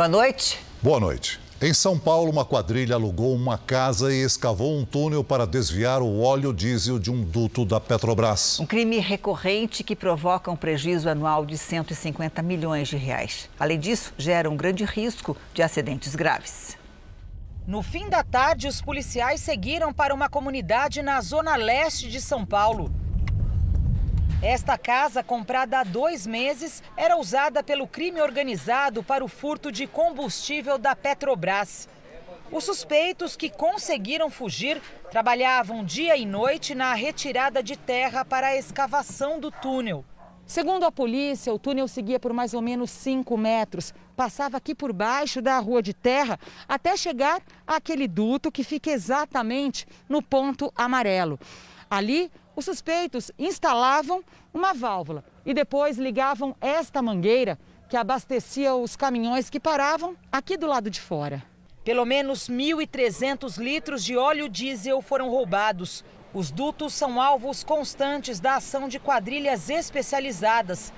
Boa noite. Boa noite. Em São Paulo, uma quadrilha alugou uma casa e escavou um túnel para desviar o óleo diesel de um duto da Petrobras. Um crime recorrente que provoca um prejuízo anual de 150 milhões de reais. Além disso, gera um grande risco de acidentes graves. No fim da tarde, os policiais seguiram para uma comunidade na zona leste de São Paulo. Esta casa, comprada há dois meses, era usada pelo crime organizado para o furto de combustível da Petrobras. Os suspeitos que conseguiram fugir trabalhavam dia e noite na retirada de terra para a escavação do túnel. Segundo a polícia, o túnel seguia por mais ou menos 5 metros, passava aqui por baixo da rua de terra até chegar àquele duto que fica exatamente no ponto amarelo. Ali, os suspeitos instalavam uma válvula e depois ligavam esta mangueira que abastecia os caminhões que paravam aqui do lado de fora. Pelo menos 1.300 litros de óleo diesel foram roubados. Os dutos são alvos constantes da ação de quadrilhas especializadas.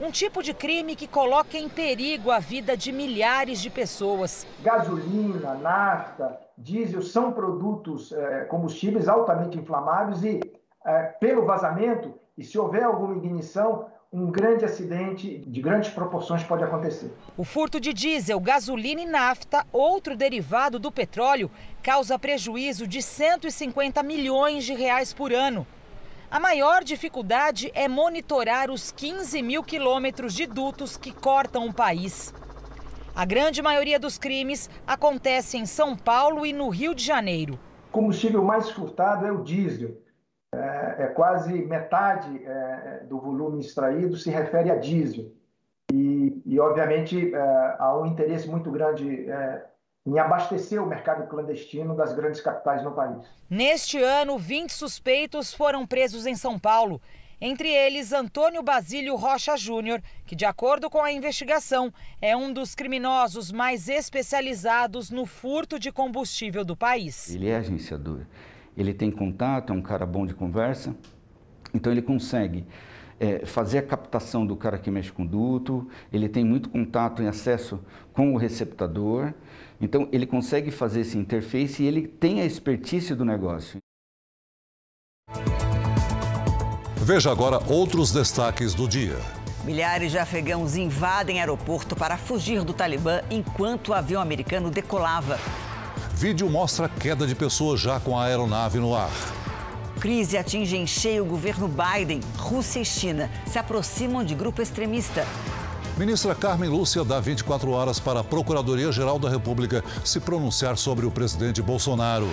Um tipo de crime que coloca em perigo a vida de milhares de pessoas. Gasolina, nafta, diesel são produtos, eh, combustíveis altamente inflamáveis e, pelo vazamento, e se houver alguma ignição, um grande acidente de grandes proporções pode acontecer. O furto de diesel, gasolina e nafta, outro derivado do petróleo, causa prejuízo de 150 milhões de reais por ano. A maior dificuldade é monitorar os 15 mil quilômetros de dutos que cortam o país. A grande maioria dos crimes acontece em São Paulo e no Rio de Janeiro. O combustível mais furtado é o diesel. É, é quase metade é, do volume extraído se refere a diesel. E, e obviamente, é, há um interesse muito grande é, em abastecer o mercado clandestino das grandes capitais no país. Neste ano, 20 suspeitos foram presos em São Paulo. Entre eles, Antônio Basílio Rocha Júnior, que, de acordo com a investigação, é um dos criminosos mais especializados no furto de combustível do país. Ele é agenciador, ele tem contato, é um cara bom de conversa, então ele consegue é, fazer a captação do cara que mexe com duto, ele tem muito contato e acesso com o receptador, então ele consegue fazer esse interface e ele tem a expertise do negócio. Veja agora outros destaques do dia. Milhares de afegãos invadem aeroporto para fugir do Talibã enquanto o avião americano decolava. Vídeo mostra queda de pessoas já com a aeronave no ar. Crise atinge em cheio o governo Biden. Rússia e China se aproximam de grupo extremista. Ministra Carmen Lúcia dá 24 horas para a Procuradoria-Geral da República se pronunciar sobre o presidente Bolsonaro.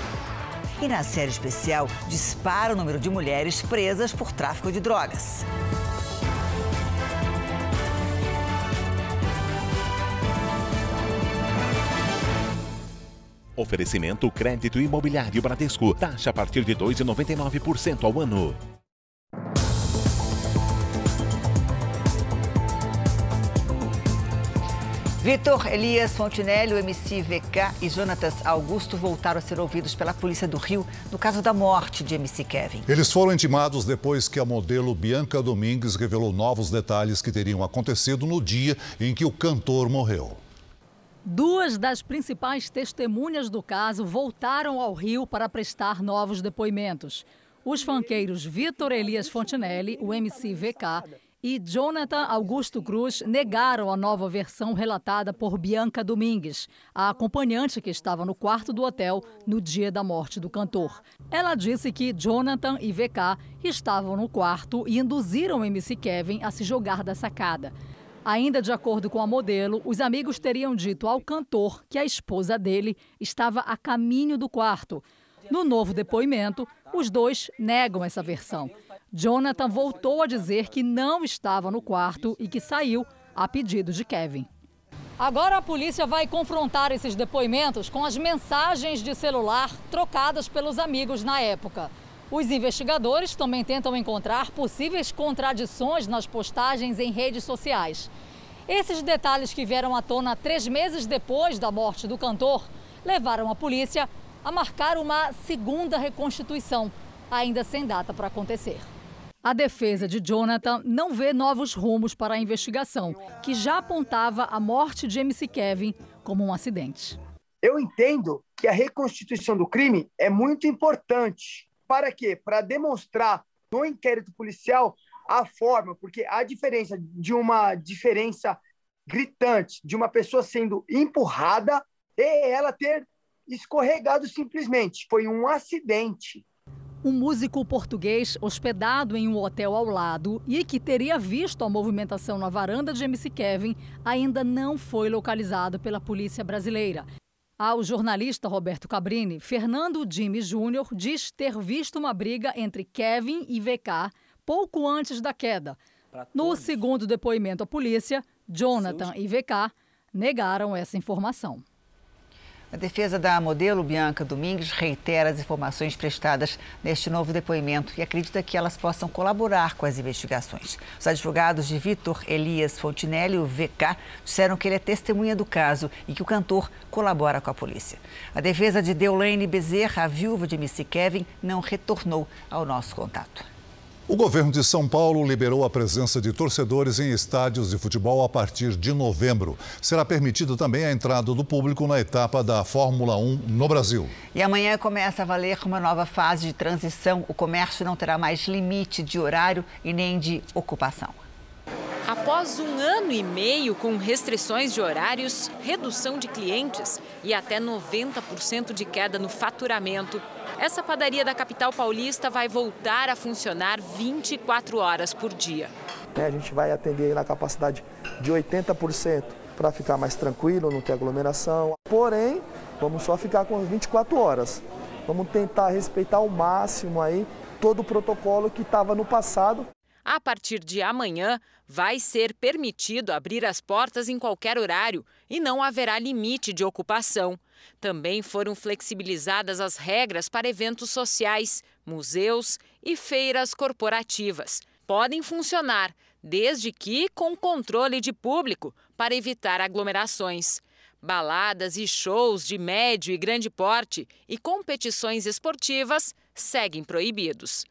E na série especial, dispara o número de mulheres presas por tráfico de drogas. Oferecimento crédito imobiliário Bradesco. Taxa a partir de 2,99% ao ano. Vitor Elias Fontinelli, o MC VK e Jonatas Augusto voltaram a ser ouvidos pela Polícia do Rio no caso da morte de MC Kevin. Eles foram intimados depois que a modelo Bianca Domingues revelou novos detalhes que teriam acontecido no dia em que o cantor morreu. Duas das principais testemunhas do caso voltaram ao Rio para prestar novos depoimentos. Os fanqueiros Vitor Elias Fontinelli, o MC VK, e Jonathan Augusto Cruz negaram a nova versão relatada por Bianca Domingues, a acompanhante que estava no quarto do hotel no dia da morte do cantor. Ela disse que Jonathan e VK estavam no quarto e induziram o MC Kevin a se jogar da sacada. Ainda de acordo com a modelo, os amigos teriam dito ao cantor que a esposa dele estava a caminho do quarto. No novo depoimento, os dois negam essa versão. Jonathan voltou a dizer que não estava no quarto e que saiu a pedido de Kevin. Agora a polícia vai confrontar esses depoimentos com as mensagens de celular trocadas pelos amigos na época. Os investigadores também tentam encontrar possíveis contradições nas postagens em redes sociais. Esses detalhes que vieram à tona três meses depois da morte do cantor levaram a polícia a marcar uma segunda reconstituição, ainda sem data para acontecer. A defesa de Jonathan não vê novos rumos para a investigação, que já apontava a morte de MC Kevin como um acidente. Eu entendo que a reconstituição do crime é muito importante. Para quê? Para demonstrar no inquérito policial a forma, porque a diferença de uma diferença gritante de uma pessoa sendo empurrada e ela ter escorregado simplesmente. Foi um acidente. Um músico português hospedado em um hotel ao lado e que teria visto a movimentação na varanda de MC Kevin ainda não foi localizado pela polícia brasileira. Ao jornalista Roberto Cabrini, Fernando Jimmy Júnior diz ter visto uma briga entre Kevin e VK pouco antes da queda. No segundo depoimento à polícia, Jonathan e VK negaram essa informação. A defesa da modelo Bianca Domingues reitera as informações prestadas neste novo depoimento e acredita que elas possam colaborar com as investigações. Os advogados de Vitor Elias Fontinelli, o VK, disseram que ele é testemunha do caso e que o cantor colabora com a polícia. A defesa de Deolane Bezerra, a viúva de MC Kevin, não retornou ao nosso contato. O governo de São Paulo liberou a presença de torcedores em estádios de futebol a partir de novembro. Será permitida também a entrada do público na etapa da Fórmula 1 no Brasil. E amanhã começa a valer uma nova fase de transição. O comércio não terá mais limite de horário e nem de ocupação. Após um ano e meio com restrições de horários, redução de clientes e até 90% de queda no faturamento, essa padaria da capital paulista vai voltar a funcionar 24 horas por dia. A gente vai atender na capacidade de 80% para ficar mais tranquilo, não ter aglomeração. Porém, vamos só ficar com 24 horas. Vamos tentar respeitar ao máximo aí todo o protocolo que estava no passado. A partir de amanhã, vai ser permitido abrir as portas em qualquer horário e não haverá limite de ocupação. Também foram flexibilizadas as regras para eventos sociais, museus e feiras corporativas. Podem funcionar, desde que com controle de público, para evitar aglomerações. Baladas e shows de médio e grande porte e competições esportivas seguem proibidos.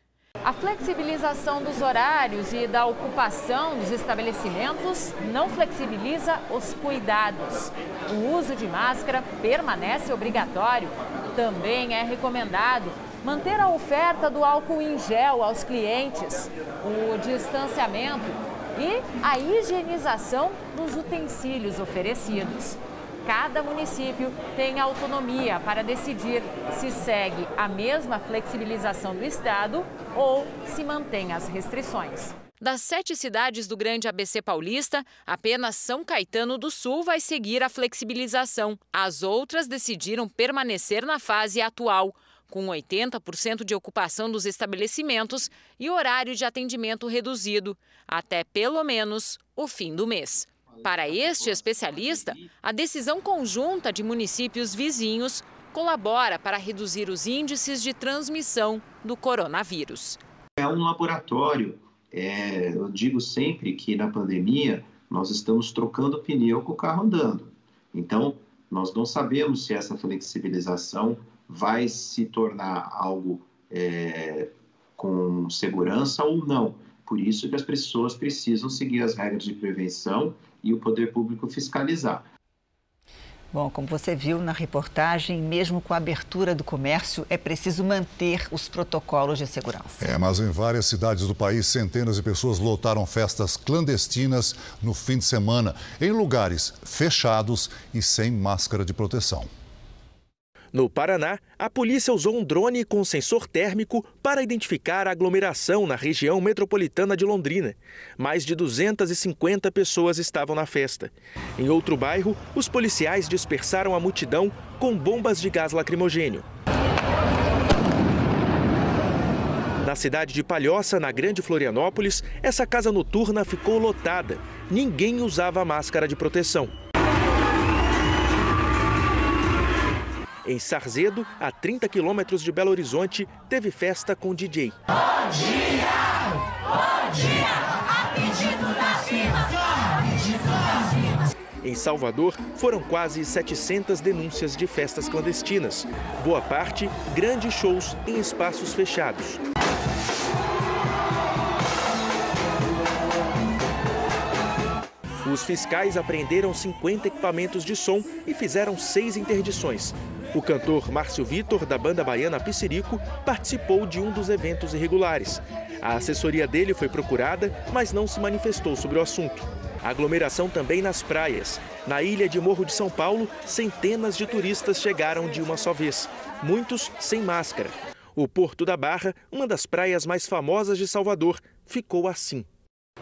A flexibilização dos horários e da ocupação dos estabelecimentos não flexibiliza os cuidados. O uso de máscara permanece obrigatório. Também é recomendado manter a oferta do álcool em gel aos clientes, o distanciamento e a higienização dos utensílios oferecidos. Cada município tem autonomia para decidir se segue a mesma flexibilização do Estado ou se mantém as restrições. Das sete cidades do Grande ABC Paulista, apenas São Caetano do Sul vai seguir a flexibilização. As outras decidiram permanecer na fase atual, com 80% de ocupação dos estabelecimentos e horário de atendimento reduzido, até pelo menos o fim do mês. Para este especialista, a decisão conjunta de municípios vizinhos colabora para reduzir os índices de transmissão do coronavírus. É um laboratório. É, eu digo sempre que na pandemia nós estamos trocando pneu com o carro andando. Então, nós não sabemos se essa flexibilização vai se tornar algo é, com segurança ou não. Por isso que as pessoas precisam seguir as regras de prevenção e o poder público fiscalizar. Bom, como você viu na reportagem, mesmo com a abertura do comércio, é preciso manter os protocolos de segurança. É, mas em várias cidades do país, centenas de pessoas lotaram festas clandestinas no fim de semana, em lugares fechados e sem máscara de proteção. No Paraná, a polícia usou um drone com sensor térmico para identificar a aglomeração na região metropolitana de Londrina. Mais de 250 pessoas estavam na festa. Em outro bairro, os policiais dispersaram a multidão com bombas de gás lacrimogênio. Na cidade de Palhoça, na Grande Florianópolis, essa casa noturna ficou lotada. Ninguém usava máscara de proteção. Em Sarzedo, a 30 quilômetros de Belo Horizonte, teve festa com DJ. Bom dia! Bom dia! A pedido da Em Salvador, foram quase 700 denúncias de festas clandestinas. Boa parte, grandes shows em espaços fechados. Os fiscais apreenderam 50 equipamentos de som e fizeram seis interdições. O cantor Márcio Vitor, da banda baiana Piscirico, participou de um dos eventos irregulares. A assessoria dele foi procurada, mas não se manifestou sobre o assunto. Aglomeração também nas praias. Na ilha de Morro de São Paulo, centenas de turistas chegaram de uma só vez, muitos sem máscara. O Porto da Barra, uma das praias mais famosas de Salvador, ficou assim.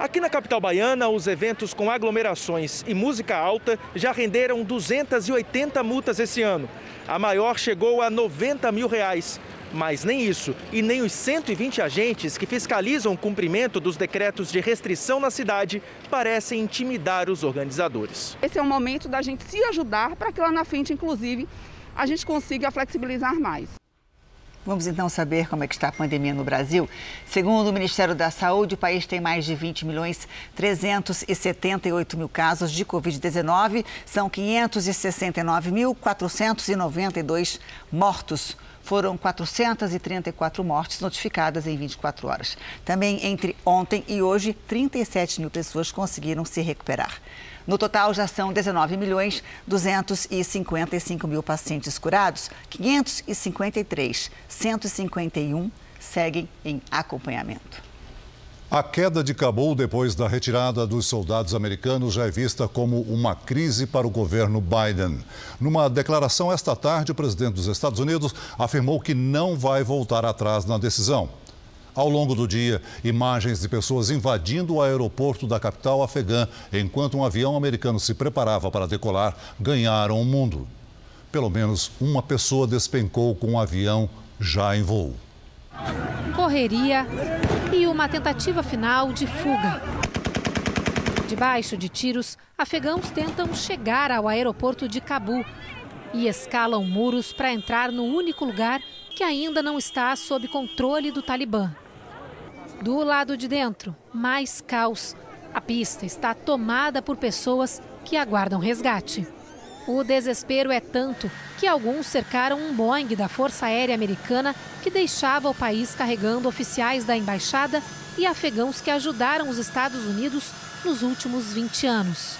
Aqui na capital baiana, os eventos com aglomerações e música alta já renderam 280 multas esse ano. A maior chegou a 90 mil reais. Mas nem isso e nem os 120 agentes que fiscalizam o cumprimento dos decretos de restrição na cidade parecem intimidar os organizadores. Esse é o momento da gente se ajudar para que lá na frente, inclusive, a gente consiga flexibilizar mais. Vamos então saber como é que está a pandemia no Brasil. Segundo o Ministério da Saúde, o país tem mais de 20 milhões 378 mil casos de Covid-19. São 569.492 mortos. Foram 434 mortes notificadas em 24 horas. Também entre ontem e hoje, 37 mil pessoas conseguiram se recuperar. No total, já são 19 milhões 255 mil pacientes curados, 553, 151 seguem em acompanhamento. A queda de Cabul depois da retirada dos soldados americanos já é vista como uma crise para o governo Biden. Numa declaração esta tarde, o presidente dos Estados Unidos afirmou que não vai voltar atrás na decisão. Ao longo do dia, imagens de pessoas invadindo o aeroporto da capital afegã enquanto um avião americano se preparava para decolar ganharam o mundo. Pelo menos uma pessoa despencou com um avião já em voo. Correria e uma tentativa final de fuga. Debaixo de tiros, afegãos tentam chegar ao aeroporto de Cabu e escalam muros para entrar no único lugar que ainda não está sob controle do Talibã. Do lado de dentro, mais caos. A pista está tomada por pessoas que aguardam resgate. O desespero é tanto que alguns cercaram um Boeing da Força Aérea Americana que deixava o país carregando oficiais da embaixada e afegãos que ajudaram os Estados Unidos nos últimos 20 anos.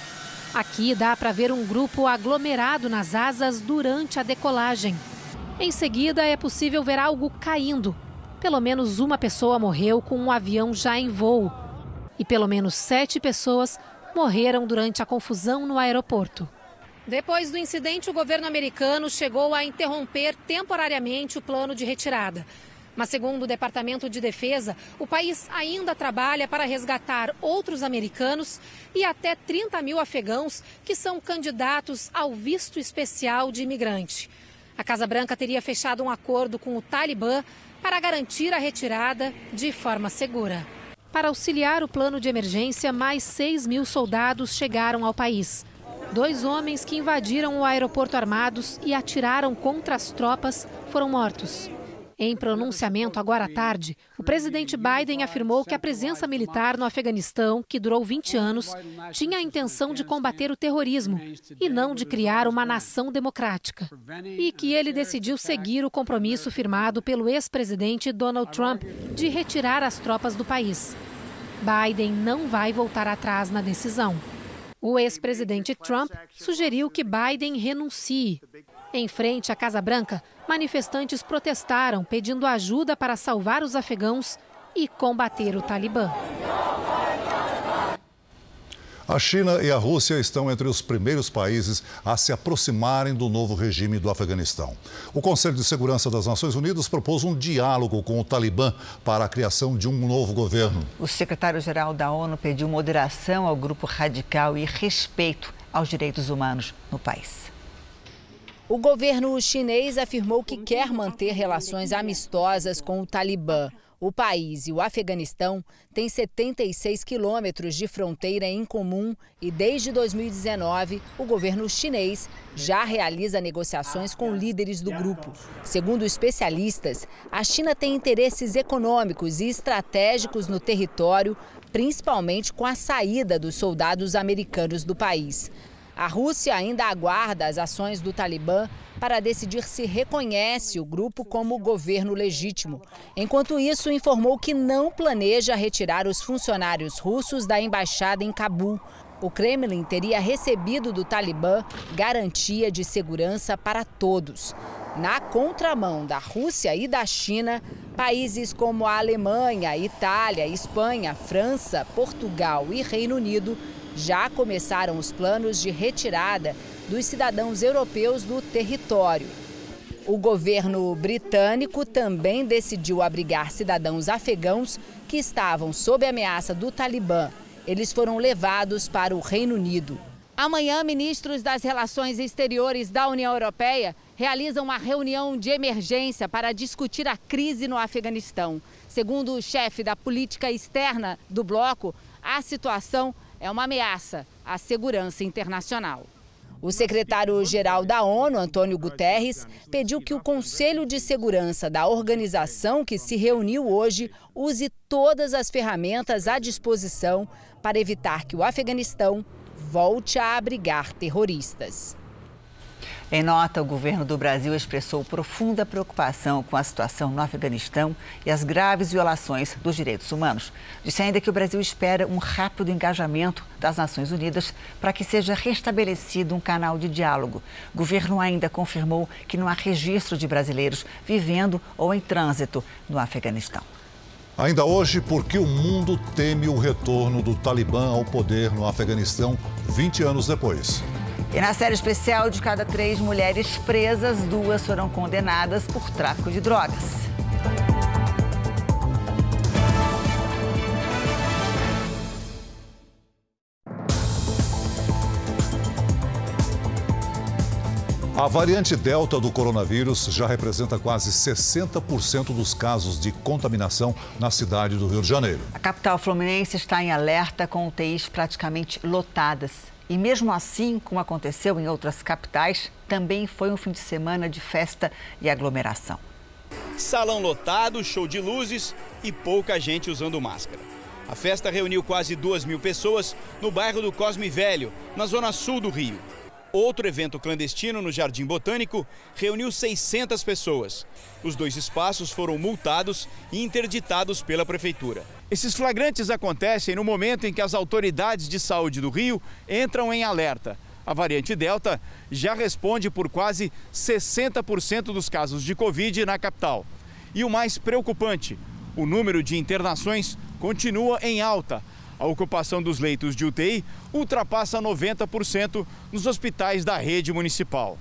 Aqui dá para ver um grupo aglomerado nas asas durante a decolagem. Em seguida, é possível ver algo caindo pelo menos uma pessoa morreu com um avião já em voo. E pelo menos sete pessoas morreram durante a confusão no aeroporto. Depois do incidente, o governo americano chegou a interromper temporariamente o plano de retirada. Mas, segundo o Departamento de Defesa, o país ainda trabalha para resgatar outros americanos e até 30 mil afegãos que são candidatos ao visto especial de imigrante. A Casa Branca teria fechado um acordo com o Talibã para garantir a retirada de forma segura. Para auxiliar o plano de emergência, mais 6 mil soldados chegaram ao país. Dois homens que invadiram o aeroporto armados e atiraram contra as tropas foram mortos. Em pronunciamento agora à tarde, o presidente Biden afirmou que a presença militar no Afeganistão, que durou 20 anos, tinha a intenção de combater o terrorismo e não de criar uma nação democrática. E que ele decidiu seguir o compromisso firmado pelo ex-presidente Donald Trump de retirar as tropas do país. Biden não vai voltar atrás na decisão. O ex-presidente Trump sugeriu que Biden renuncie. Em frente à Casa Branca, manifestantes protestaram pedindo ajuda para salvar os afegãos e combater o Talibã. A China e a Rússia estão entre os primeiros países a se aproximarem do novo regime do Afeganistão. O Conselho de Segurança das Nações Unidas propôs um diálogo com o Talibã para a criação de um novo governo. O secretário-geral da ONU pediu moderação ao grupo radical e respeito aos direitos humanos no país. O governo chinês afirmou que quer manter relações amistosas com o Talibã. O país e o Afeganistão têm 76 quilômetros de fronteira em comum e, desde 2019, o governo chinês já realiza negociações com líderes do grupo. Segundo especialistas, a China tem interesses econômicos e estratégicos no território, principalmente com a saída dos soldados americanos do país. A Rússia ainda aguarda as ações do Talibã para decidir se reconhece o grupo como governo legítimo. Enquanto isso, informou que não planeja retirar os funcionários russos da embaixada em Cabul. O Kremlin teria recebido do Talibã garantia de segurança para todos. Na contramão da Rússia e da China, países como a Alemanha, Itália, Espanha, França, Portugal e Reino Unido já começaram os planos de retirada dos cidadãos europeus do território. O governo britânico também decidiu abrigar cidadãos afegãos que estavam sob ameaça do Talibã. Eles foram levados para o Reino Unido. Amanhã, ministros das Relações Exteriores da União Europeia realizam uma reunião de emergência para discutir a crise no Afeganistão. Segundo o chefe da política externa do bloco, a situação é uma ameaça à segurança internacional. O secretário-geral da ONU, Antônio Guterres, pediu que o Conselho de Segurança da organização que se reuniu hoje use todas as ferramentas à disposição para evitar que o Afeganistão volte a abrigar terroristas. Em nota, o governo do Brasil expressou profunda preocupação com a situação no Afeganistão e as graves violações dos direitos humanos. Disse ainda que o Brasil espera um rápido engajamento das Nações Unidas para que seja restabelecido um canal de diálogo. O governo ainda confirmou que não há registro de brasileiros vivendo ou em trânsito no Afeganistão. Ainda hoje, por que o mundo teme o retorno do Talibã ao poder no Afeganistão 20 anos depois? E na série especial de cada três mulheres presas, duas foram condenadas por tráfico de drogas. A variante Delta do coronavírus já representa quase 60% dos casos de contaminação na cidade do Rio de Janeiro. A capital fluminense está em alerta com UTIs praticamente lotadas. E mesmo assim, como aconteceu em outras capitais, também foi um fim de semana de festa e aglomeração. Salão lotado, show de luzes e pouca gente usando máscara. A festa reuniu quase duas mil pessoas no bairro do Cosme Velho, na zona sul do Rio. Outro evento clandestino no Jardim Botânico reuniu 600 pessoas. Os dois espaços foram multados e interditados pela prefeitura. Esses flagrantes acontecem no momento em que as autoridades de saúde do Rio entram em alerta. A variante Delta já responde por quase 60% dos casos de Covid na capital. E o mais preocupante, o número de internações continua em alta a ocupação dos leitos de UTI ultrapassa 90% nos hospitais da rede municipal.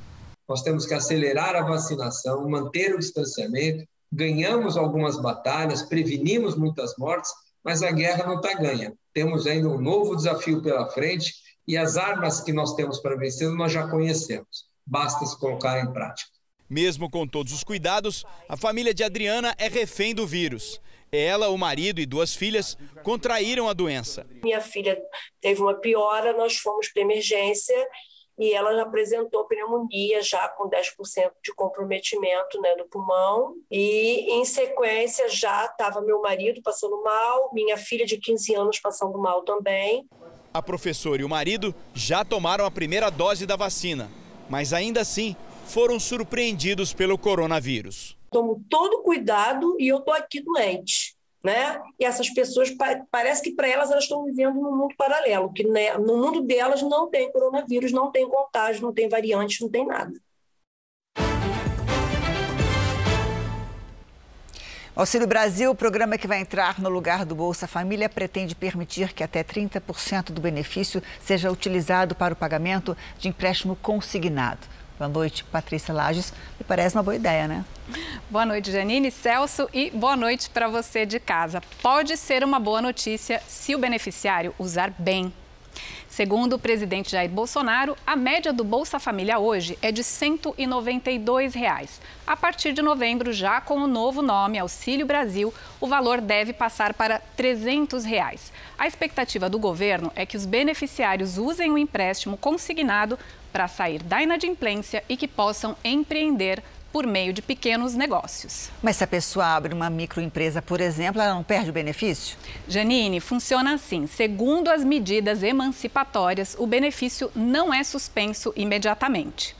Nós temos que acelerar a vacinação, manter o distanciamento. Ganhamos algumas batalhas, prevenimos muitas mortes, mas a guerra não está ganha. Temos ainda um novo desafio pela frente e as armas que nós temos para vencer nós já conhecemos. Basta se colocar em prática. Mesmo com todos os cuidados, a família de Adriana é refém do vírus. Ela, o marido e duas filhas contraíram a doença. Minha filha teve uma piora, nós fomos para emergência e ela já apresentou pneumonia já com 10% de comprometimento né, do pulmão e em sequência já estava meu marido passando mal, minha filha de 15 anos passando mal também. A professora e o marido já tomaram a primeira dose da vacina, mas ainda assim foram surpreendidos pelo coronavírus tomo todo cuidado e eu estou aqui doente. Né? E essas pessoas, parece que para elas elas estão vivendo num mundo paralelo, que né, no mundo delas não tem coronavírus, não tem contágio, não tem variante, não tem nada. Auxílio Brasil, o programa que vai entrar no lugar do Bolsa Família, pretende permitir que até 30% do benefício seja utilizado para o pagamento de empréstimo consignado. Boa noite, Patrícia Lages. Me parece uma boa ideia, né? Boa noite, Janine, Celso e boa noite para você de casa. Pode ser uma boa notícia se o beneficiário usar bem. Segundo o presidente Jair Bolsonaro, a média do Bolsa Família hoje é de 192 reais. A partir de novembro, já com o novo nome Auxílio Brasil, o valor deve passar para 300 reais. A expectativa do governo é que os beneficiários usem o empréstimo consignado para sair da inadimplência e que possam empreender por meio de pequenos negócios. Mas se a pessoa abre uma microempresa, por exemplo, ela não perde o benefício? Janine, funciona assim. Segundo as medidas emancipatórias, o benefício não é suspenso imediatamente.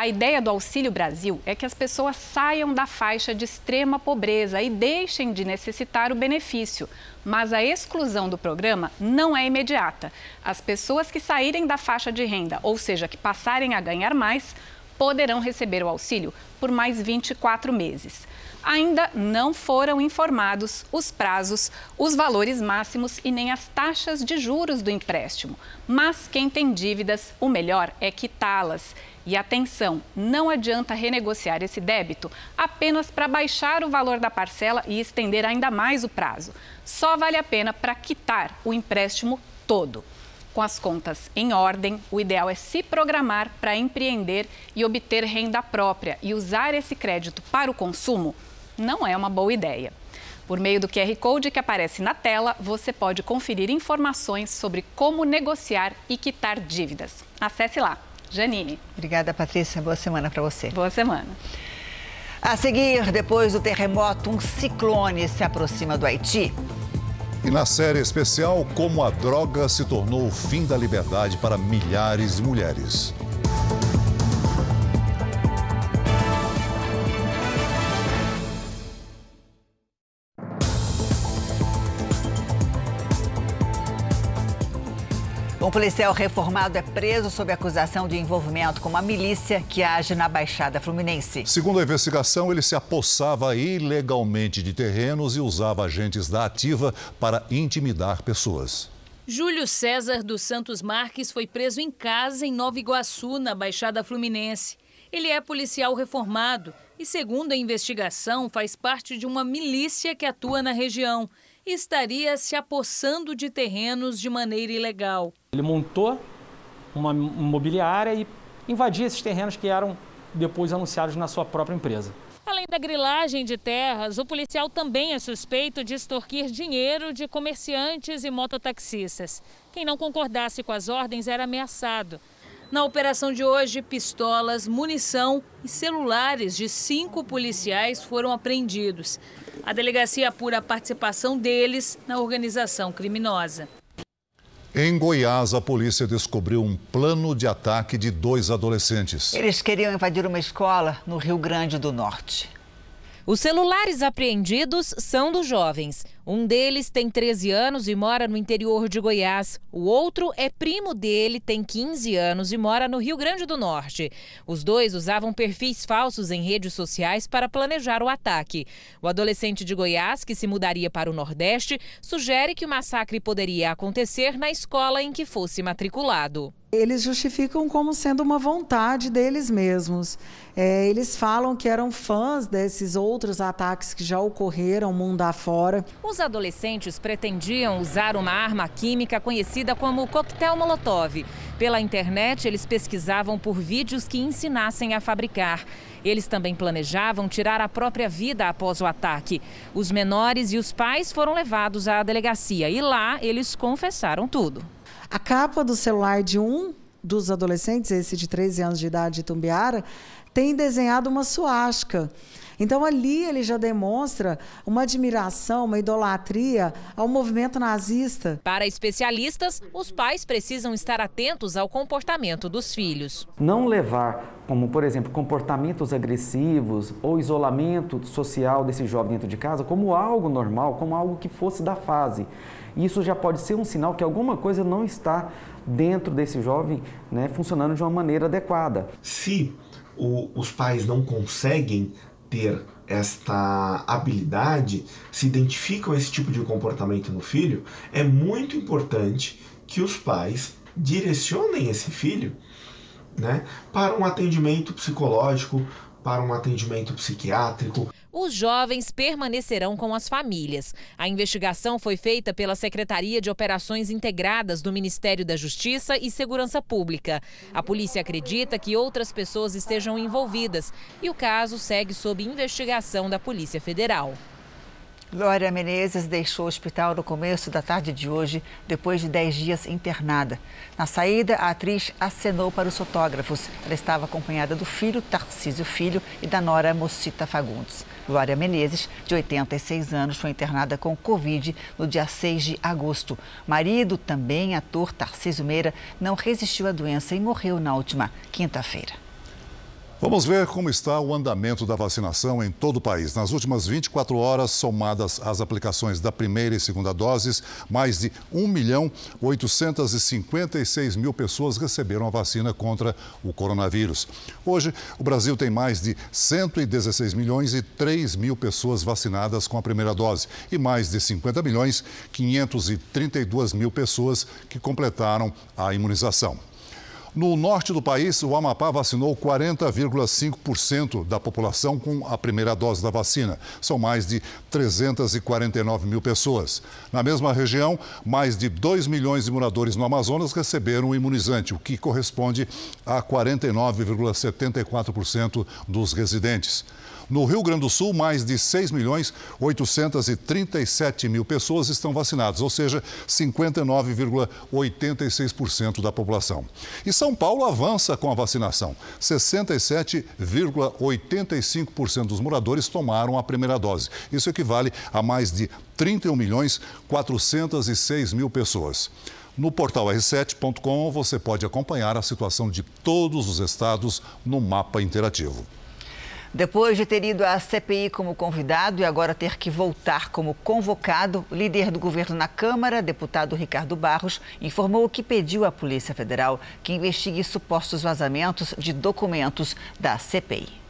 A ideia do Auxílio Brasil é que as pessoas saiam da faixa de extrema pobreza e deixem de necessitar o benefício. Mas a exclusão do programa não é imediata. As pessoas que saírem da faixa de renda, ou seja, que passarem a ganhar mais, poderão receber o auxílio por mais 24 meses. Ainda não foram informados os prazos, os valores máximos e nem as taxas de juros do empréstimo. Mas quem tem dívidas, o melhor é quitá-las. E atenção, não adianta renegociar esse débito apenas para baixar o valor da parcela e estender ainda mais o prazo. Só vale a pena para quitar o empréstimo todo. Com as contas em ordem, o ideal é se programar para empreender e obter renda própria e usar esse crédito para o consumo não é uma boa ideia. Por meio do QR Code que aparece na tela, você pode conferir informações sobre como negociar e quitar dívidas. Acesse lá Janine. Obrigada, Patrícia. Boa semana para você. Boa semana. A seguir, depois do terremoto, um ciclone se aproxima do Haiti. E na série especial, como a droga se tornou o fim da liberdade para milhares de mulheres. Um policial reformado é preso sob acusação de envolvimento com uma milícia que age na Baixada Fluminense. Segundo a investigação, ele se apossava ilegalmente de terrenos e usava agentes da ativa para intimidar pessoas. Júlio César dos Santos Marques foi preso em casa em Nova Iguaçu, na Baixada Fluminense. Ele é policial reformado e, segundo a investigação, faz parte de uma milícia que atua na região estaria se apossando de terrenos de maneira ilegal. Ele montou uma imobiliária e invadia esses terrenos que eram depois anunciados na sua própria empresa. Além da grilagem de terras, o policial também é suspeito de extorquir dinheiro de comerciantes e mototaxistas. Quem não concordasse com as ordens era ameaçado. Na operação de hoje, pistolas, munição e celulares de cinco policiais foram apreendidos. A delegacia apura a participação deles na organização criminosa. Em Goiás, a polícia descobriu um plano de ataque de dois adolescentes. Eles queriam invadir uma escola no Rio Grande do Norte. Os celulares apreendidos são dos jovens. Um deles tem 13 anos e mora no interior de Goiás. O outro é primo dele, tem 15 anos e mora no Rio Grande do Norte. Os dois usavam perfis falsos em redes sociais para planejar o ataque. O adolescente de Goiás, que se mudaria para o Nordeste, sugere que o massacre poderia acontecer na escola em que fosse matriculado. Eles justificam como sendo uma vontade deles mesmos. É, eles falam que eram fãs desses outros ataques que já ocorreram mundo afora. Os adolescentes pretendiam usar uma arma química conhecida como coquetel Molotov. Pela internet, eles pesquisavam por vídeos que ensinassem a fabricar. Eles também planejavam tirar a própria vida após o ataque. Os menores e os pais foram levados à delegacia e lá eles confessaram tudo. A capa do celular de um dos adolescentes, esse de 13 anos de idade de Tumbiara, tem desenhado uma suástica. Então ali ele já demonstra uma admiração, uma idolatria ao movimento nazista. Para especialistas, os pais precisam estar atentos ao comportamento dos filhos. Não levar, como por exemplo, comportamentos agressivos ou isolamento social desse jovem dentro de casa como algo normal, como algo que fosse da fase. Isso já pode ser um sinal que alguma coisa não está dentro desse jovem né, funcionando de uma maneira adequada. Se o, os pais não conseguem ter esta habilidade, se identificam esse tipo de comportamento no filho, é muito importante que os pais direcionem esse filho né, para um atendimento psicológico, para um atendimento psiquiátrico. Os jovens permanecerão com as famílias. A investigação foi feita pela Secretaria de Operações Integradas do Ministério da Justiça e Segurança Pública. A polícia acredita que outras pessoas estejam envolvidas e o caso segue sob investigação da Polícia Federal. Glória Menezes deixou o hospital no começo da tarde de hoje, depois de 10 dias internada. Na saída, a atriz acenou para os fotógrafos. Ela estava acompanhada do filho, Tarcísio Filho, e da nora Mocita Fagundes. Glória Menezes, de 86 anos, foi internada com Covid no dia 6 de agosto. Marido, também ator Tarcísio Meira, não resistiu à doença e morreu na última quinta-feira. Vamos ver como está o andamento da vacinação em todo o país. Nas últimas 24 horas, somadas as aplicações da primeira e segunda doses, mais de 1 milhão 856 mil pessoas receberam a vacina contra o coronavírus. Hoje, o Brasil tem mais de 116 milhões e 3 mil pessoas vacinadas com a primeira dose e mais de 50 milhões 532 mil pessoas que completaram a imunização. No norte do país, o Amapá vacinou 40,5% da população com a primeira dose da vacina. São mais de 349 mil pessoas. Na mesma região, mais de 2 milhões de moradores no Amazonas receberam o imunizante, o que corresponde a 49,74% dos residentes. No Rio Grande do Sul, mais de 6 milhões 837 mil pessoas estão vacinadas, ou seja, 59,86% da população. E São Paulo avança com a vacinação. 67,85% dos moradores tomaram a primeira dose. Isso equivale a mais de 31 milhões 406 mil pessoas. No portal r7.com você pode acompanhar a situação de todos os estados no mapa interativo. Depois de ter ido à CPI como convidado e agora ter que voltar como convocado, o líder do governo na Câmara, deputado Ricardo Barros, informou que pediu à Polícia Federal que investigue supostos vazamentos de documentos da CPI.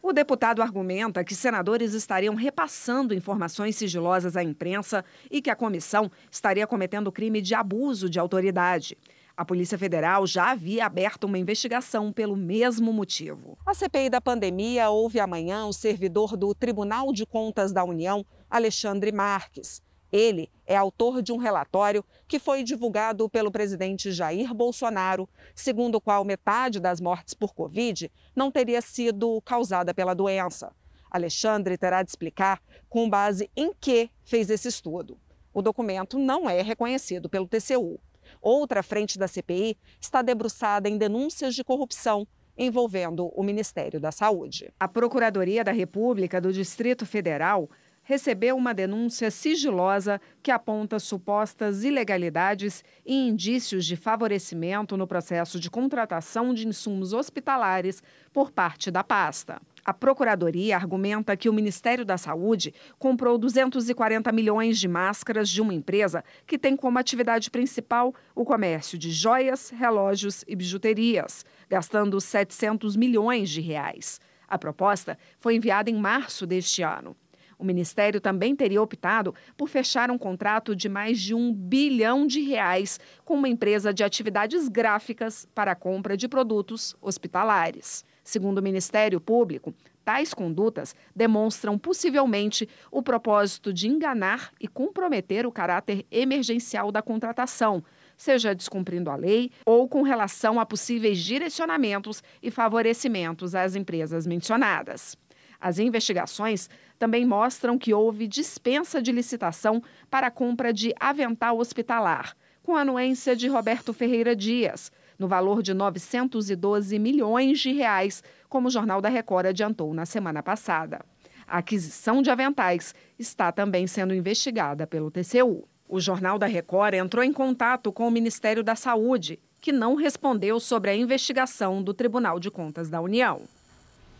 O deputado argumenta que senadores estariam repassando informações sigilosas à imprensa e que a comissão estaria cometendo crime de abuso de autoridade. A Polícia Federal já havia aberto uma investigação pelo mesmo motivo. A CPI da pandemia houve amanhã o servidor do Tribunal de Contas da União, Alexandre Marques. Ele é autor de um relatório que foi divulgado pelo presidente Jair Bolsonaro, segundo o qual metade das mortes por Covid não teria sido causada pela doença. Alexandre terá de explicar com base em que fez esse estudo. O documento não é reconhecido pelo TCU. Outra frente da CPI está debruçada em denúncias de corrupção envolvendo o Ministério da Saúde. A Procuradoria da República do Distrito Federal recebeu uma denúncia sigilosa que aponta supostas ilegalidades e indícios de favorecimento no processo de contratação de insumos hospitalares por parte da pasta. A Procuradoria argumenta que o Ministério da Saúde comprou 240 milhões de máscaras de uma empresa que tem como atividade principal o comércio de joias, relógios e bijuterias, gastando 700 milhões de reais. A proposta foi enviada em março deste ano. O Ministério também teria optado por fechar um contrato de mais de um bilhão de reais com uma empresa de atividades gráficas para a compra de produtos hospitalares. Segundo o Ministério Público, tais condutas demonstram possivelmente o propósito de enganar e comprometer o caráter emergencial da contratação, seja descumprindo a lei ou com relação a possíveis direcionamentos e favorecimentos às empresas mencionadas. As investigações também mostram que houve dispensa de licitação para a compra de avental hospitalar, com anuência de Roberto Ferreira Dias, no valor de 912 milhões de reais, como o Jornal da Record adiantou na semana passada. A aquisição de aventais está também sendo investigada pelo TCU. O Jornal da Record entrou em contato com o Ministério da Saúde, que não respondeu sobre a investigação do Tribunal de Contas da União.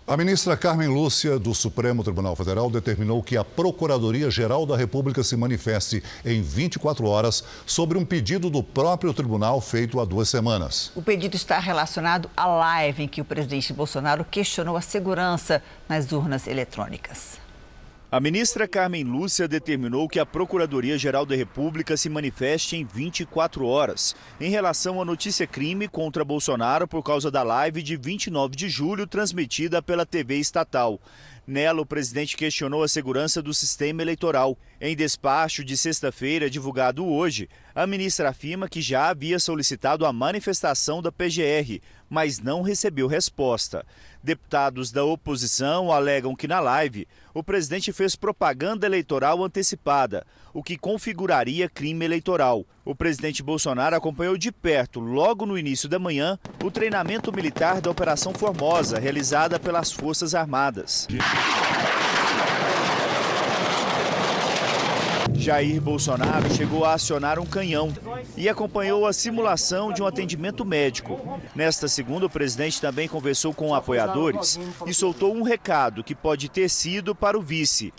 A ministra Carmen Lúcia, do Supremo Tribunal Federal, determinou que a Procuradoria-Geral da República se manifeste em 24 horas sobre um pedido do próprio tribunal feito há duas semanas. O pedido está relacionado à live em que o presidente Bolsonaro questionou a segurança nas urnas eletrônicas. A ministra Carmen Lúcia determinou que a Procuradoria-Geral da República se manifeste em 24 horas em relação à notícia crime contra Bolsonaro por causa da live de 29 de julho transmitida pela TV estatal. Nela, o presidente questionou a segurança do sistema eleitoral. Em despacho de sexta-feira, divulgado hoje, a ministra afirma que já havia solicitado a manifestação da PGR, mas não recebeu resposta. Deputados da oposição alegam que na live o presidente fez propaganda eleitoral antecipada, o que configuraria crime eleitoral. O presidente Bolsonaro acompanhou de perto, logo no início da manhã, o treinamento militar da Operação Formosa, realizada pelas Forças Armadas. Jair Bolsonaro chegou a acionar um canhão e acompanhou a simulação de um atendimento médico. Nesta segunda, o presidente também conversou com apoiadores e soltou um recado que pode ter sido para o vice.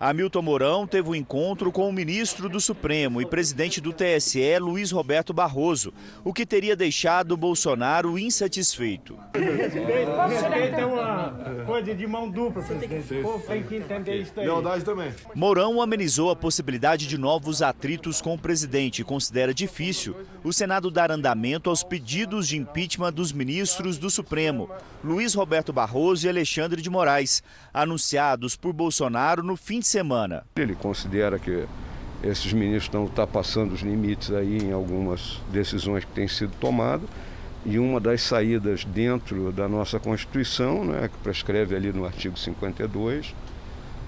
Hamilton Mourão teve um encontro com o ministro do Supremo e presidente do TSE, Luiz Roberto Barroso, o que teria deixado Bolsonaro insatisfeito. Respeito é uma coisa de mão dupla, presidente. O povo tem que entender isso aí. Lealdade também. Mourão amenizou a possibilidade de novos atritos com o presidente e considera difícil o Senado dar andamento aos pedidos de impeachment dos ministros do Supremo, Luiz Roberto Barroso e Alexandre de Moraes, anunciados por Bolsonaro no fim de semana. Ele considera que esses ministros estão ultrapassando os limites aí em algumas decisões que têm sido tomadas e uma das saídas dentro da nossa Constituição, né, que prescreve ali no artigo 52,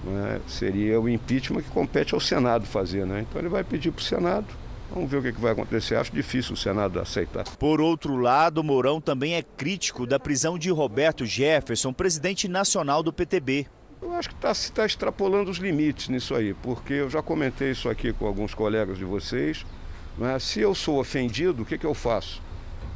né, seria o impeachment que compete ao Senado fazer. Né? Então ele vai pedir para o Senado. Vamos ver o que vai acontecer. Acho difícil o Senado aceitar. Por outro lado, Mourão também é crítico da prisão de Roberto Jefferson, presidente nacional do PTB. Eu acho que está se está extrapolando os limites nisso aí, porque eu já comentei isso aqui com alguns colegas de vocês. Né? Se eu sou ofendido, o que, que eu faço?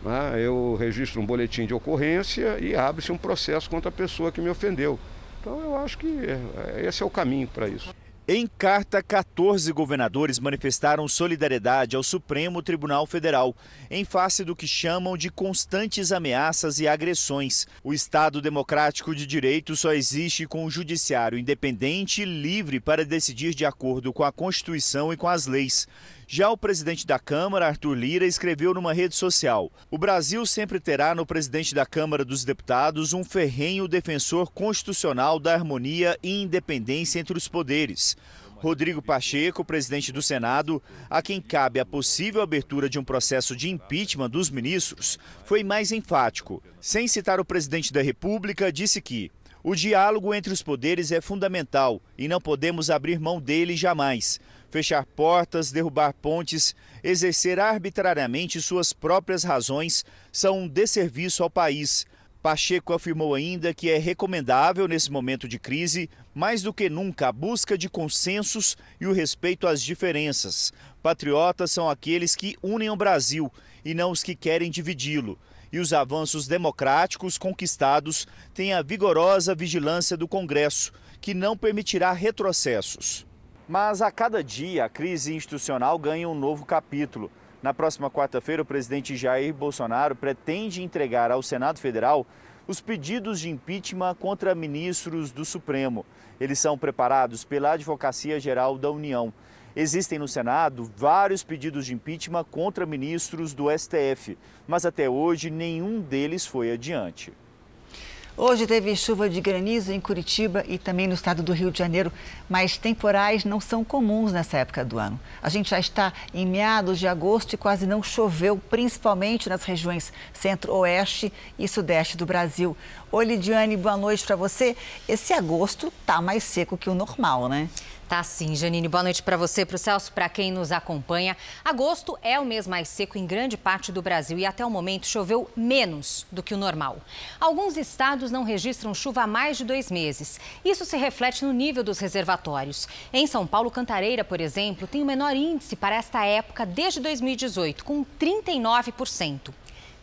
Né? Eu registro um boletim de ocorrência e abre-se um processo contra a pessoa que me ofendeu. Então eu acho que é, esse é o caminho para isso. Em carta, 14 governadores manifestaram solidariedade ao Supremo Tribunal Federal, em face do que chamam de constantes ameaças e agressões. O Estado democrático de direito só existe com um judiciário independente e livre para decidir de acordo com a Constituição e com as leis. Já o presidente da Câmara, Arthur Lira, escreveu numa rede social: O Brasil sempre terá no presidente da Câmara dos Deputados um ferrenho defensor constitucional da harmonia e independência entre os poderes. Rodrigo Pacheco, presidente do Senado, a quem cabe a possível abertura de um processo de impeachment dos ministros, foi mais enfático. Sem citar o presidente da República, disse que o diálogo entre os poderes é fundamental e não podemos abrir mão dele jamais fechar portas, derrubar pontes, exercer arbitrariamente suas próprias razões são um desserviço ao país. Pacheco afirmou ainda que é recomendável, nesse momento de crise, mais do que nunca, a busca de consensos e o respeito às diferenças. Patriotas são aqueles que unem o Brasil e não os que querem dividi-lo. E os avanços democráticos conquistados têm a vigorosa vigilância do Congresso, que não permitirá retrocessos. Mas a cada dia a crise institucional ganha um novo capítulo. Na próxima quarta-feira, o presidente Jair Bolsonaro pretende entregar ao Senado Federal os pedidos de impeachment contra ministros do Supremo. Eles são preparados pela Advocacia Geral da União. Existem no Senado vários pedidos de impeachment contra ministros do STF, mas até hoje nenhum deles foi adiante. Hoje teve chuva de granizo em Curitiba e também no estado do Rio de Janeiro, mas temporais não são comuns nessa época do ano. A gente já está em meados de agosto e quase não choveu, principalmente nas regiões centro-oeste e sudeste do Brasil. Oi, Lidiane, boa noite para você. Esse agosto está mais seco que o normal, né? Tá sim, Janine. Boa noite para você, para o Celso, para quem nos acompanha. Agosto é o mês mais seco em grande parte do Brasil e até o momento choveu menos do que o normal. Alguns estados não registram chuva há mais de dois meses. Isso se reflete no nível dos reservatórios. Em São Paulo, Cantareira, por exemplo, tem o menor índice para esta época desde 2018, com 39%.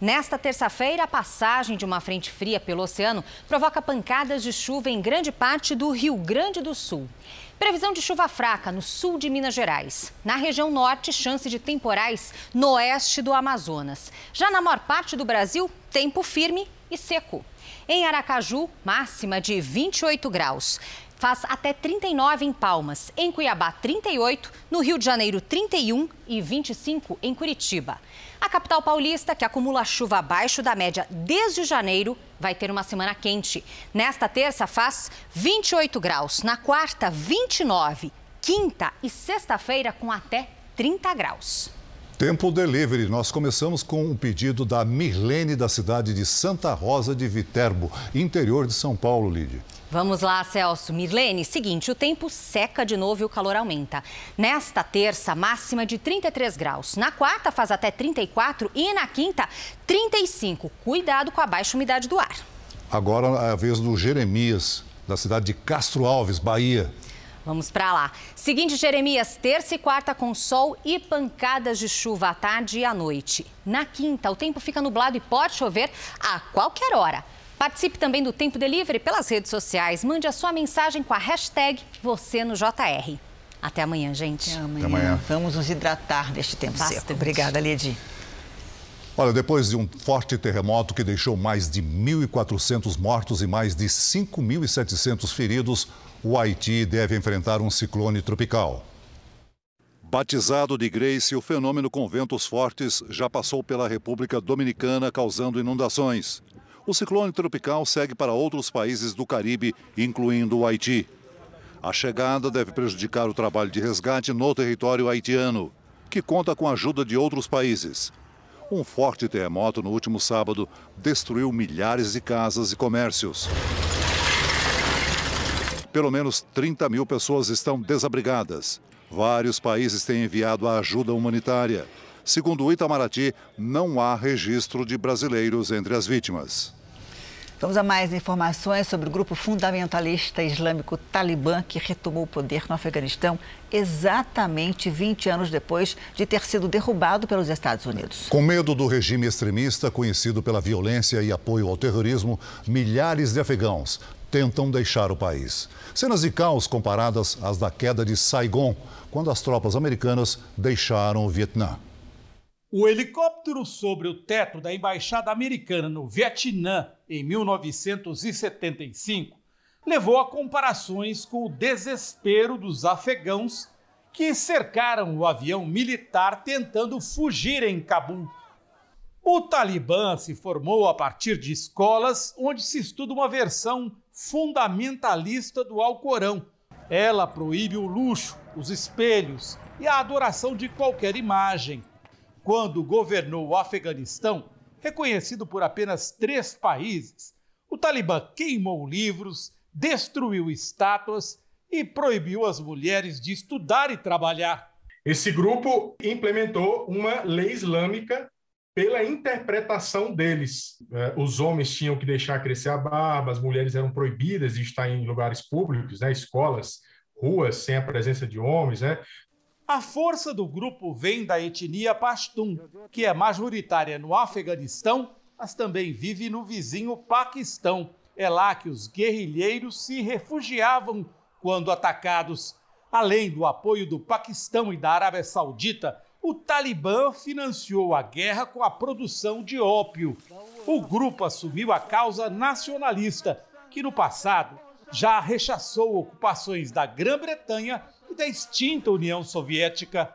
Nesta terça-feira, a passagem de uma frente fria pelo oceano provoca pancadas de chuva em grande parte do Rio Grande do Sul. Previsão de chuva fraca no sul de Minas Gerais. Na região norte, chance de temporais no oeste do Amazonas. Já na maior parte do Brasil, tempo firme e seco. Em Aracaju, máxima de 28 graus. Faz até 39 em Palmas. Em Cuiabá, 38. No Rio de Janeiro, 31 e 25 em Curitiba. A capital paulista, que acumula chuva abaixo da média desde janeiro, vai ter uma semana quente. Nesta terça faz 28 graus, na quarta 29, quinta e sexta-feira com até 30 graus. Tempo Delivery. Nós começamos com um pedido da Mirlene da cidade de Santa Rosa de Viterbo, interior de São Paulo, Lídia. Vamos lá, Celso. Mirlene, seguinte, o tempo seca de novo e o calor aumenta. Nesta terça, máxima de 33 graus. Na quarta, faz até 34 e na quinta, 35. Cuidado com a baixa umidade do ar. Agora é a vez do Jeremias, da cidade de Castro Alves, Bahia. Vamos para lá. Seguinte, Jeremias, terça e quarta com sol e pancadas de chuva à tarde e à noite. Na quinta, o tempo fica nublado e pode chover a qualquer hora. Participe também do Tempo Delivery pelas redes sociais. Mande a sua mensagem com a hashtag você no JR. Até amanhã, gente. Até amanhã. Até amanhã. Vamos nos hidratar neste tempo Bastante. seco. Obrigada, Liedi. Olha, depois de um forte terremoto que deixou mais de 1.400 mortos e mais de 5.700 feridos, o Haiti deve enfrentar um ciclone tropical. Batizado de Grace, o fenômeno com ventos fortes já passou pela República Dominicana, causando inundações. O ciclone tropical segue para outros países do Caribe, incluindo o Haiti. A chegada deve prejudicar o trabalho de resgate no território haitiano, que conta com a ajuda de outros países. Um forte terremoto no último sábado destruiu milhares de casas e comércios. Pelo menos 30 mil pessoas estão desabrigadas. Vários países têm enviado a ajuda humanitária. Segundo o Itamaraty, não há registro de brasileiros entre as vítimas. Vamos a mais informações sobre o grupo fundamentalista islâmico Talibã, que retomou o poder no Afeganistão exatamente 20 anos depois de ter sido derrubado pelos Estados Unidos. Com medo do regime extremista, conhecido pela violência e apoio ao terrorismo, milhares de afegãos tentam deixar o país. Cenas de caos comparadas às da queda de Saigon, quando as tropas americanas deixaram o Vietnã. O helicóptero sobre o teto da embaixada americana no Vietnã em 1975 levou a comparações com o desespero dos afegãos que cercaram o avião militar tentando fugir em Cabul. O Talibã se formou a partir de escolas onde se estuda uma versão fundamentalista do Alcorão. Ela proíbe o luxo, os espelhos e a adoração de qualquer imagem. Quando governou o Afeganistão, reconhecido por apenas três países, o Talibã queimou livros, destruiu estátuas e proibiu as mulheres de estudar e trabalhar. Esse grupo implementou uma lei islâmica pela interpretação deles. É, os homens tinham que deixar crescer a barba, as mulheres eram proibidas de estar em lugares públicos, né, escolas, ruas, sem a presença de homens. Né? A força do grupo vem da etnia Pashtun, que é majoritária no Afeganistão, mas também vive no vizinho Paquistão. É lá que os guerrilheiros se refugiavam quando atacados. Além do apoio do Paquistão e da Arábia Saudita, o Talibã financiou a guerra com a produção de ópio. O grupo assumiu a causa nacionalista, que no passado já rechaçou ocupações da Grã-Bretanha e da extinta União Soviética.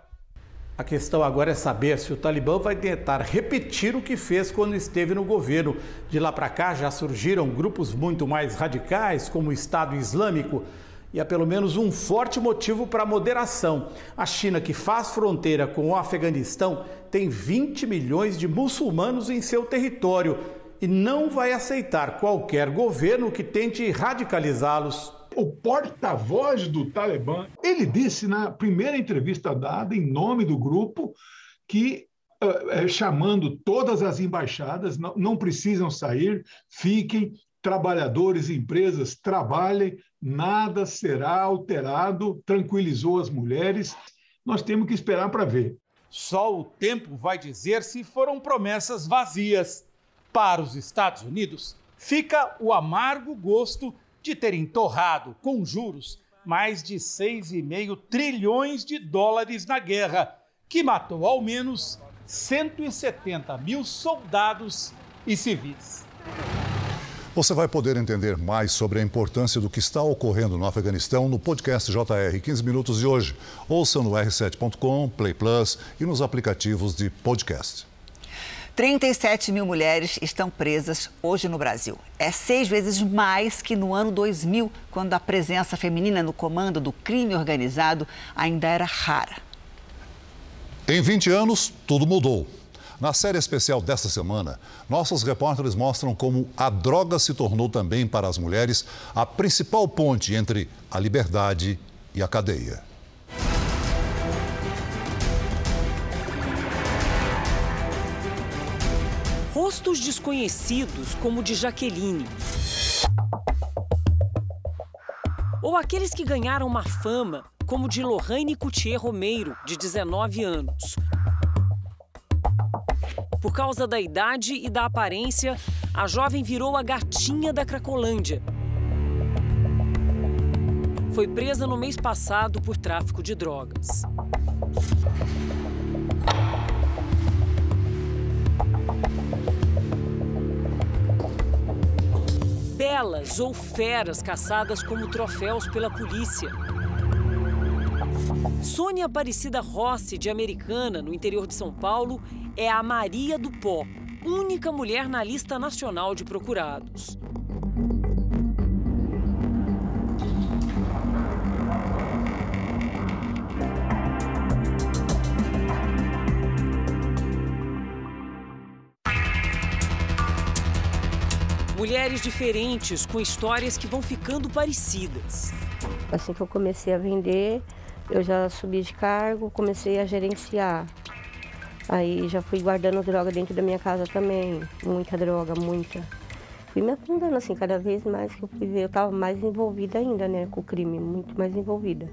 A questão agora é saber se o Talibã vai tentar repetir o que fez quando esteve no governo. De lá para cá já surgiram grupos muito mais radicais, como o Estado Islâmico e há pelo menos um forte motivo para moderação. A China, que faz fronteira com o Afeganistão, tem 20 milhões de muçulmanos em seu território e não vai aceitar qualquer governo que tente radicalizá-los. O porta-voz do Talibã, ele disse na primeira entrevista dada em nome do grupo que Uh, chamando todas as embaixadas, não, não, precisam sair, fiquem, trabalhadores empresas trabalhem, nada será alterado, tranquilizou as mulheres. Nós temos que esperar para ver. Só o tempo vai dizer se foram promessas vazias. Para os Estados Unidos, fica o amargo gosto de terem torrado, com juros, mais de 6,5 trilhões de dólares na guerra, que matou ao menos 170 mil soldados e civis. Você vai poder entender mais sobre a importância do que está ocorrendo no Afeganistão no podcast JR 15 Minutos de hoje. Ouça no r7.com, Play Plus e nos aplicativos de podcast. 37 mil mulheres estão presas hoje no Brasil. É seis vezes mais que no ano 2000, quando a presença feminina no comando do crime organizado ainda era rara. Em 20 anos, tudo mudou. Na série especial desta semana, nossos repórteres mostram como a droga se tornou também para as mulheres a principal ponte entre a liberdade e a cadeia. Rostos desconhecidos, como o de Jaqueline. Ou aqueles que ganharam uma fama, como de Lohane Coutier Romeiro, de 19 anos. Por causa da idade e da aparência, a jovem virou a gatinha da Cracolândia. Foi presa no mês passado por tráfico de drogas. Belas ou feras caçadas como troféus pela polícia. Sônia Aparecida Rossi, de Americana, no interior de São Paulo, é a Maria do Pó, única mulher na lista nacional de procurados. Diferentes com histórias que vão ficando parecidas. Assim que eu comecei a vender, eu já subi de cargo, comecei a gerenciar. Aí já fui guardando droga dentro da minha casa também, muita droga, muita. Fui me afundando assim, cada vez mais que eu fui ver, eu estava mais envolvida ainda, né, com o crime, muito mais envolvida.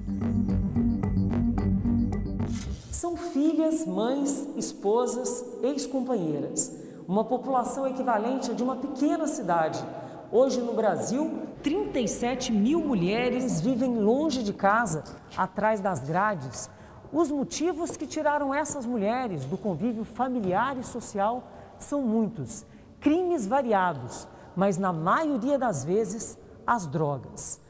São filhas, mães, esposas, ex-companheiras uma população equivalente a de uma pequena cidade. Hoje no Brasil, 37 mil mulheres vivem longe de casa, atrás das grades. Os motivos que tiraram essas mulheres do convívio familiar e social são muitos, crimes variados, mas na maioria das vezes, as drogas.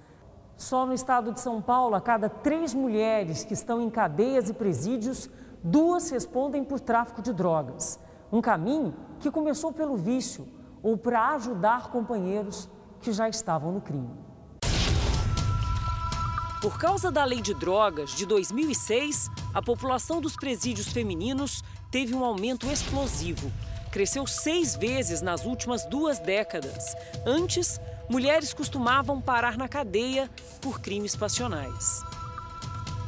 Só no estado de São Paulo, a cada três mulheres que estão em cadeias e presídios, duas respondem por tráfico de drogas. Um caminho que começou pelo vício ou para ajudar companheiros que já estavam no crime. Por causa da lei de drogas de 2006, a população dos presídios femininos teve um aumento explosivo. Cresceu seis vezes nas últimas duas décadas. Antes, mulheres costumavam parar na cadeia por crimes passionais.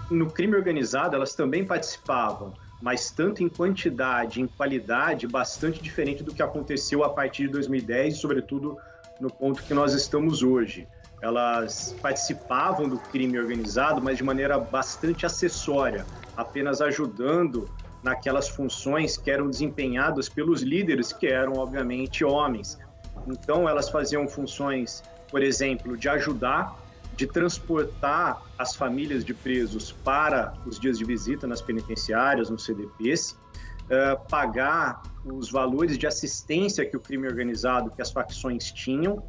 No crime organizado, elas também participavam mas tanto em quantidade, em qualidade, bastante diferente do que aconteceu a partir de 2010 e, sobretudo, no ponto que nós estamos hoje. Elas participavam do crime organizado, mas de maneira bastante acessória, apenas ajudando naquelas funções que eram desempenhadas pelos líderes, que eram, obviamente, homens. Então, elas faziam funções, por exemplo, de ajudar de transportar as famílias de presos para os dias de visita nas penitenciárias, nos CDPs, eh, pagar os valores de assistência que o crime organizado, que as facções tinham.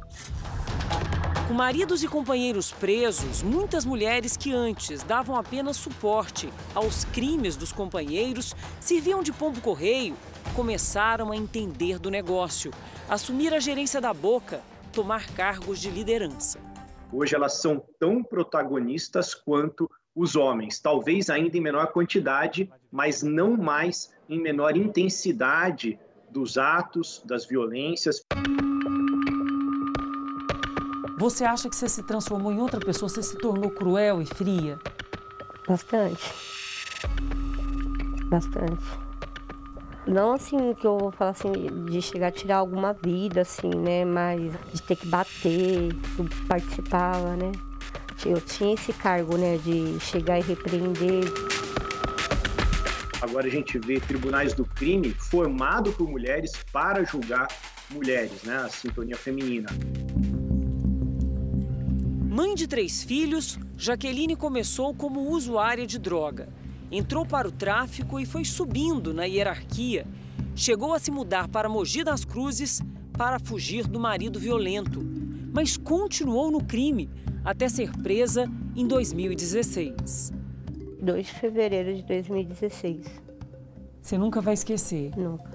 Com maridos e companheiros presos, muitas mulheres que antes davam apenas suporte aos crimes dos companheiros, serviam de pombo-correio, começaram a entender do negócio, assumir a gerência da boca, tomar cargos de liderança. Hoje elas são tão protagonistas quanto os homens, talvez ainda em menor quantidade, mas não mais em menor intensidade dos atos, das violências. Você acha que você se transformou em outra pessoa? Você se tornou cruel e fria? Bastante. Bastante. Não assim que eu vou falar assim, de chegar a tirar alguma vida, assim, né? Mas de ter que bater, eu participava, né? Eu tinha esse cargo, né? De chegar e repreender. Agora a gente vê tribunais do crime formado por mulheres para julgar mulheres, né? A sintonia feminina. Mãe de três filhos, Jaqueline começou como usuária de droga entrou para o tráfico e foi subindo na hierarquia. Chegou a se mudar para Mogi das Cruzes para fugir do marido violento, mas continuou no crime até ser presa em 2016. 2 de fevereiro de 2016. Você nunca vai esquecer? Nunca.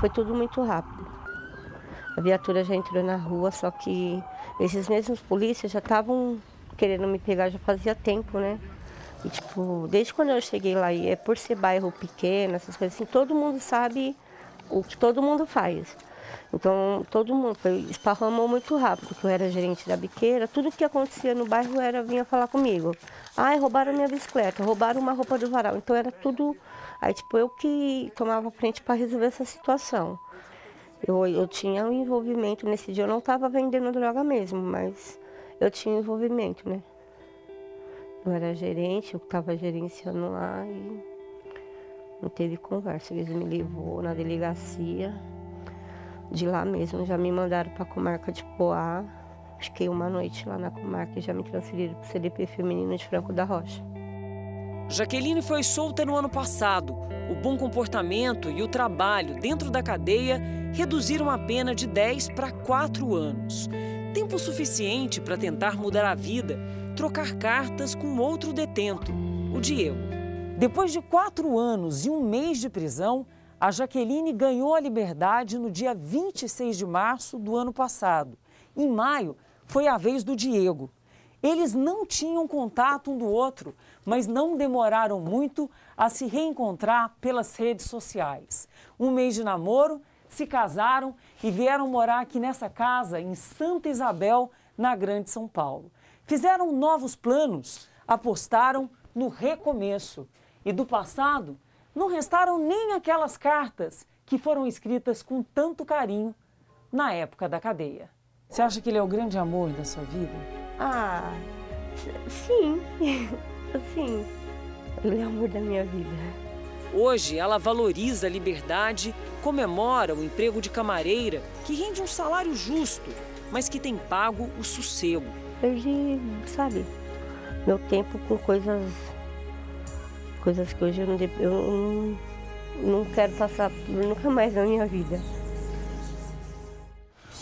Foi tudo muito rápido. A viatura já entrou na rua, só que esses mesmos polícias já estavam querendo me pegar já fazia tempo, né? E, tipo, desde quando eu cheguei lá, e é por ser bairro pequeno, essas coisas assim, todo mundo sabe o que todo mundo faz. Então, todo mundo foi, esparramou muito rápido, que eu era gerente da biqueira, tudo que acontecia no bairro era vinha falar comigo. Ai, roubaram minha bicicleta, roubaram uma roupa do varal. Então, era tudo. Aí, tipo, eu que tomava frente para resolver essa situação. Eu, eu tinha um envolvimento. Nesse dia eu não estava vendendo droga mesmo, mas eu tinha envolvimento, né? Eu era gerente, eu estava gerenciando lá e não teve conversa. Eles me levou na delegacia. De lá mesmo, já me mandaram para a comarca de Poá. Fiquei uma noite lá na comarca e já me transferiram para o CDP feminino de Franco da Rocha. Jaqueline foi solta no ano passado. O bom comportamento e o trabalho dentro da cadeia reduziram a pena de 10 para 4 anos. Tempo suficiente para tentar mudar a vida, trocar cartas com outro detento, o Diego. Depois de quatro anos e um mês de prisão, a Jaqueline ganhou a liberdade no dia 26 de março do ano passado. Em maio, foi a vez do Diego. Eles não tinham contato um do outro, mas não demoraram muito a se reencontrar pelas redes sociais. Um mês de namoro, se casaram e vieram morar aqui nessa casa, em Santa Isabel, na Grande São Paulo. Fizeram novos planos, apostaram no recomeço. E do passado, não restaram nem aquelas cartas que foram escritas com tanto carinho na época da cadeia. Você acha que ele é o grande amor da sua vida? Ah, sim. sim. Ele é o amor da minha vida. Hoje ela valoriza a liberdade, comemora o emprego de camareira, que rende um salário justo, mas que tem pago o sossego. Perdi, sabe, meu tempo com coisas coisas que hoje eu não, eu não quero passar nunca mais na minha vida.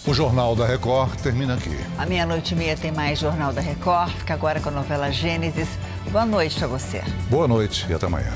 O Jornal da Record termina aqui. À meia-noite e meia tem mais Jornal da Record. Fica agora com a novela Gênesis. Boa noite para você. Boa noite e até amanhã.